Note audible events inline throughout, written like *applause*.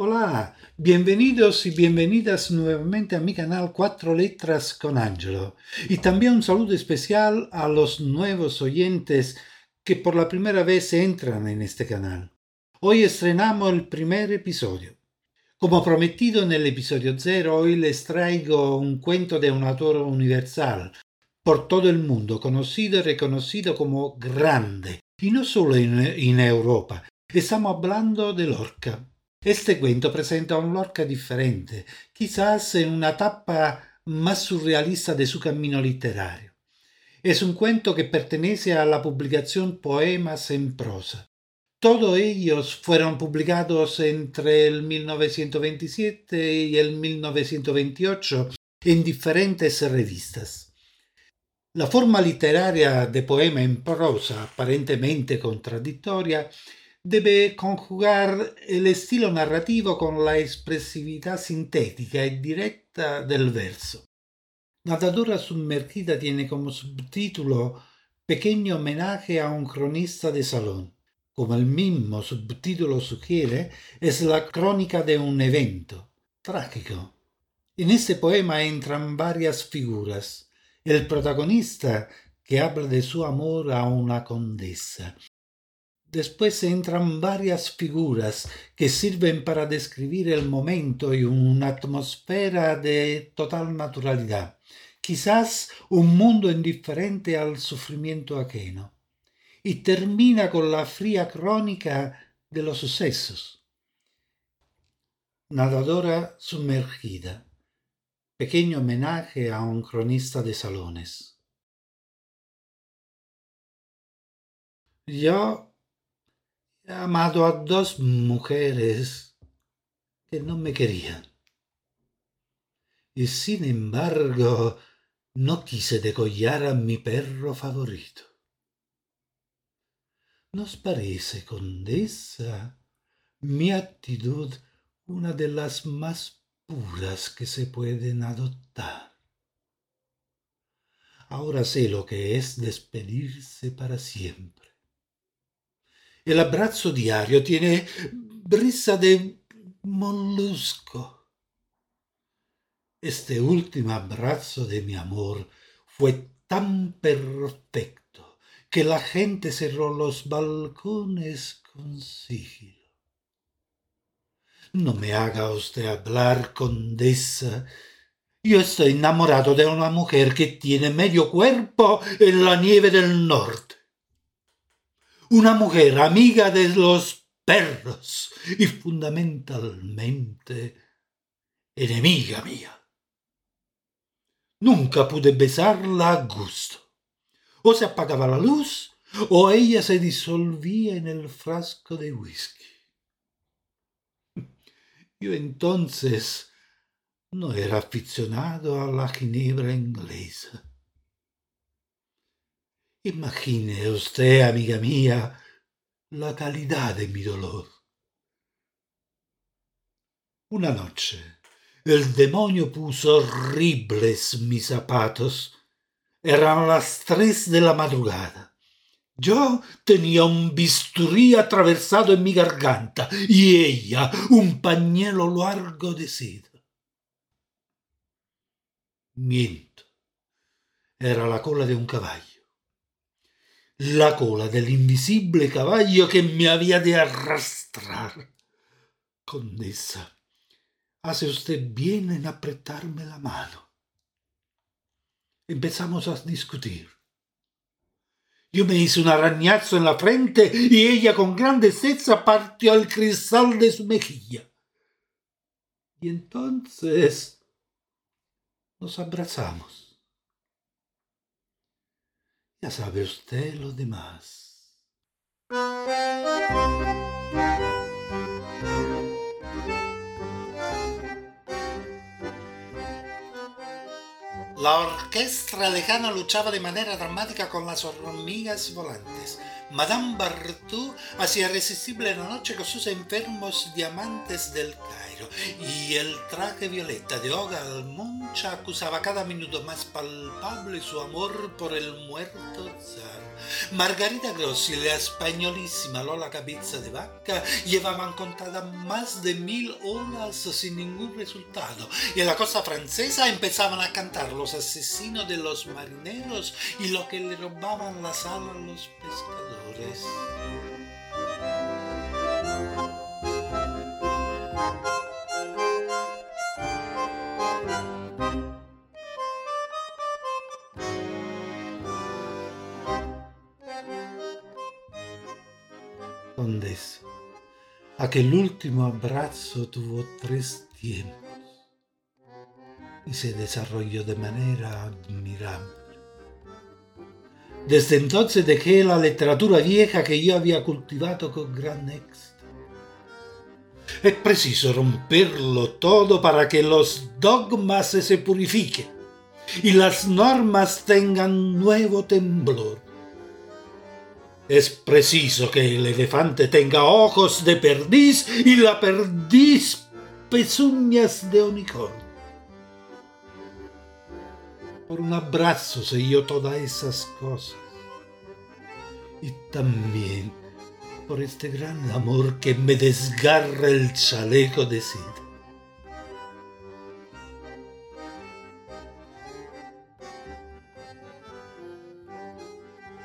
Hola, bienvenidos y bienvenidas nuevamente a mi canal Cuatro Letras con Angelo. Y también un saludo especial a los nuevos oyentes que por la primera vez entran en este canal. Hoy estrenamos el primer episodio. Como prometido en el episodio cero, hoy les traigo un cuento de un autor universal, por todo el mundo, conocido y reconocido como grande, y no solo en, en Europa. Estamos hablando de Lorca. Este cuento presenta un Lorca diferente, quizás en una etapa más surrealista de su camino literario. Es un cuento que pertenece a la publicación Poemas en prosa. Todos ellos fueron publicados entre el 1927 y el 1928 en diferentes revistas. La forma literaria de poema en prosa, aparentemente contradictoria, debe conjugar el estilo narrativo con la expresividad sintética y directa del verso. Nadadora sumergida tiene como subtítulo Pequeño homenaje a un cronista de salón. Como el mismo subtítulo sugiere, es la crónica de un evento trágico. En este poema entran varias figuras. El protagonista, que habla de su amor a una condesa, Después entran varias figuras que sirven para describir el momento y una atmósfera de total naturalidad, quizás un mundo indiferente al sufrimiento ajeno. Y termina con la fría crónica de los sucesos. Nadadora sumergida. Pequeño homenaje a un cronista de salones. Yo He amado a dos mujeres que no me querían. Y sin embargo, no quise degollar a mi perro favorito. ¿Nos parece, condesa, mi actitud una de las más puras que se pueden adoptar? Ahora sé lo que es despedirse para siempre el abrazo diario tiene brisa de mollusco. Este último abrazo de mi amor fue tan perfecto que la gente cerró los balcones con sigilo. No me haga usted hablar, condesa. Yo estoy enamorado de una mujer que tiene medio cuerpo en la nieve del norte una mujer amiga de los perros y fundamentalmente enemiga mía. Nunca pude besarla a gusto. O se apagaba la luz o ella se disolvía en el frasco de whisky. *laughs* Yo entonces no era aficionado a la ginebra inglesa. Imagine usted, amiga mía, la calidad de mi dolor. Una noche el demonio puso horribles mis zapatos. Eran las tres de la madrugada. Yo tenía un bisturí atravesado en mi garganta y ella un pañuelo largo de seda. Miento. Era la cola de un caballo la cola del invisible caballo que me había de arrastrar. Condesa, hace usted bien en apretarme la mano. Empezamos a discutir. Yo me hice un arañazo en la frente y ella con gran destreza partió el cristal de su mejilla. Y entonces nos abrazamos. Ya sabe usted lo demás. La orquesta lejana luchaba de manera dramática con las hormigas volantes. Madame Bartou hacía irresistible la noche con sus enfermos diamantes del Cairo y el traje violeta de Olga Almoncha acusaba cada minuto más palpable su amor por el muerto zar. Margarita Grossi y la españolísima Lola Cabeza de Vaca llevaban contadas más de mil olas sin ningún resultado y en la costa francesa empezaban a cantar los asesinos de los marineros y lo que le robaban las alas a los pescadores. Condesa, aquel último abrazo tuvo tres tiempos y se desarrolló de manera admirable. Desde entonces dejé la literatura vieja que yo había cultivado con gran éxito. Es preciso romperlo todo para que los dogmas se purifiquen y las normas tengan nuevo temblor. Es preciso que el elefante tenga ojos de perdiz y la perdiz pezuñas de unicornio. Por un abrazo se yo todas esas cosas. Y también por este gran amor que me desgarra el chaleco de seda.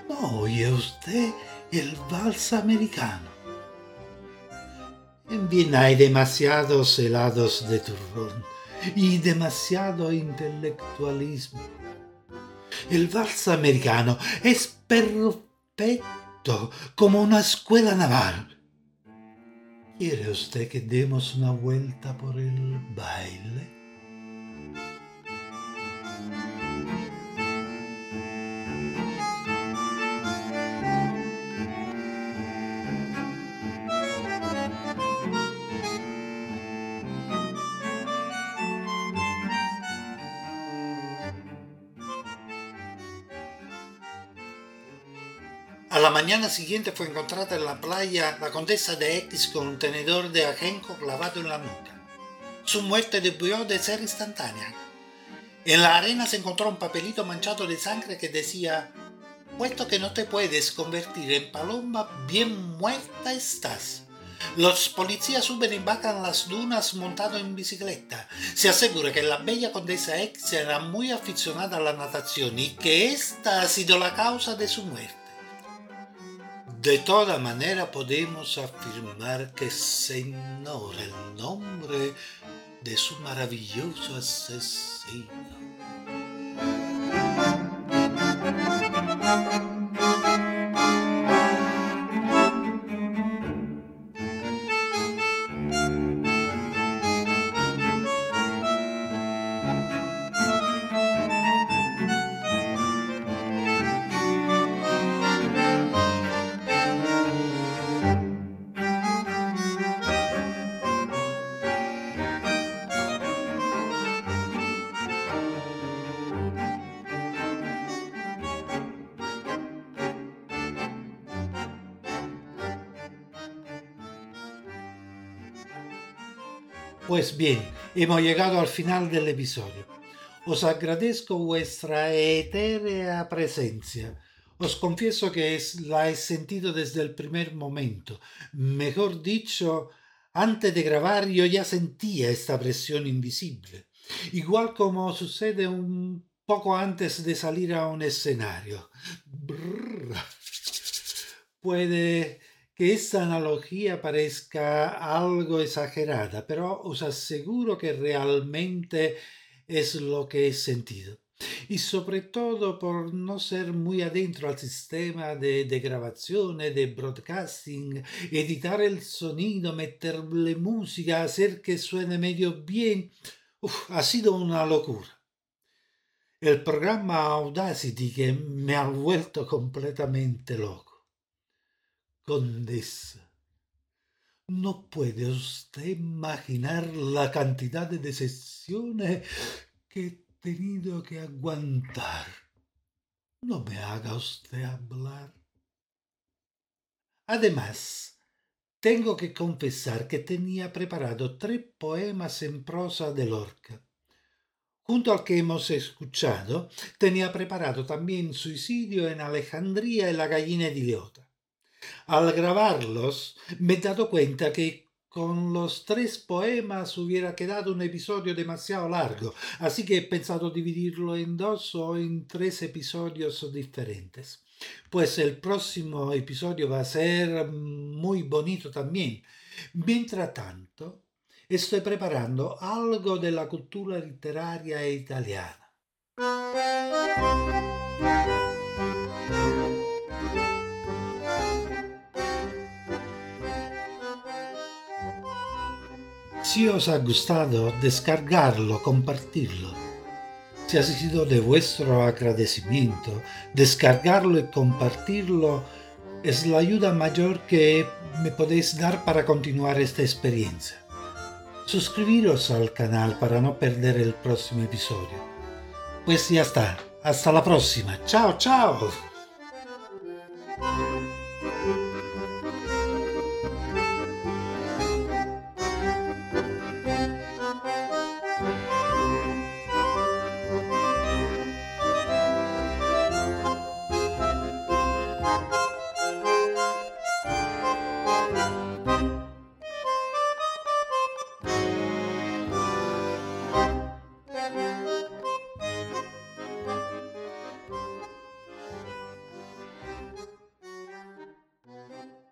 ¿No oye usted el vals americano? En Viena hay demasiados helados de turrón y demasiado intelectualismo. El vals americano es perfecto como una escuela naval. ¿Quiere usted que demos una vuelta por el baile? A la mañana siguiente fue encontrada en la playa la condesa de X con un tenedor de ajenco clavado en la nuca. Su muerte debió de ser instantánea. En la arena se encontró un papelito manchado de sangre que decía, puesto que no te puedes convertir en paloma, bien muerta estás. Los policías suben y bajan las dunas montado en bicicleta. Se asegura que la bella condesa X era muy aficionada a la natación y que esta ha sido la causa de su muerte. De toda manera podemos afirmar que se el nombre de su maravilloso asesino. Pues bien, hemos llegado al final del episodio. Os agradezco vuestra etérea presencia. Os confieso que es, la he sentido desde el primer momento. Mejor dicho, antes de grabar yo ya sentía esta presión invisible. Igual como sucede un poco antes de salir a un escenario. Puede que esta analogía parezca algo exagerada, pero os aseguro que realmente es lo que he sentido. Y sobre todo por no ser muy adentro al sistema de, de grabación, de broadcasting, editar el sonido, meterle música, hacer que suene medio bien, ha sido una locura. El programa Audacity que me ha vuelto completamente loco. Condesa, no puede usted imaginar la cantidad de decepciones que he tenido que aguantar. No me haga usted hablar. Además, tengo que confesar que tenía preparado tres poemas en prosa de Lorca. Junto al que hemos escuchado, tenía preparado también Suicidio en Alejandría y La gallina idiota. Al grabarlos, me he dado cuenta que con los tres poemas hubiera quedado un episodio demasiado largo, así que he pensado dividirlo en dos o en tres episodios diferentes. Pues el próximo episodio va a ser muy bonito también. Mientras tanto, estoy preparando algo de la cultura literaria italiana. Si os ha gustado, descargarlo, compartirlo. Si ha sido de vuestro agradecimiento, descargarlo y compartirlo es la ayuda mayor que me podéis dar para continuar esta experiencia. Suscribiros al canal para no perder el próximo episodio. Pues ya está. Hasta la próxima. Chao, chao.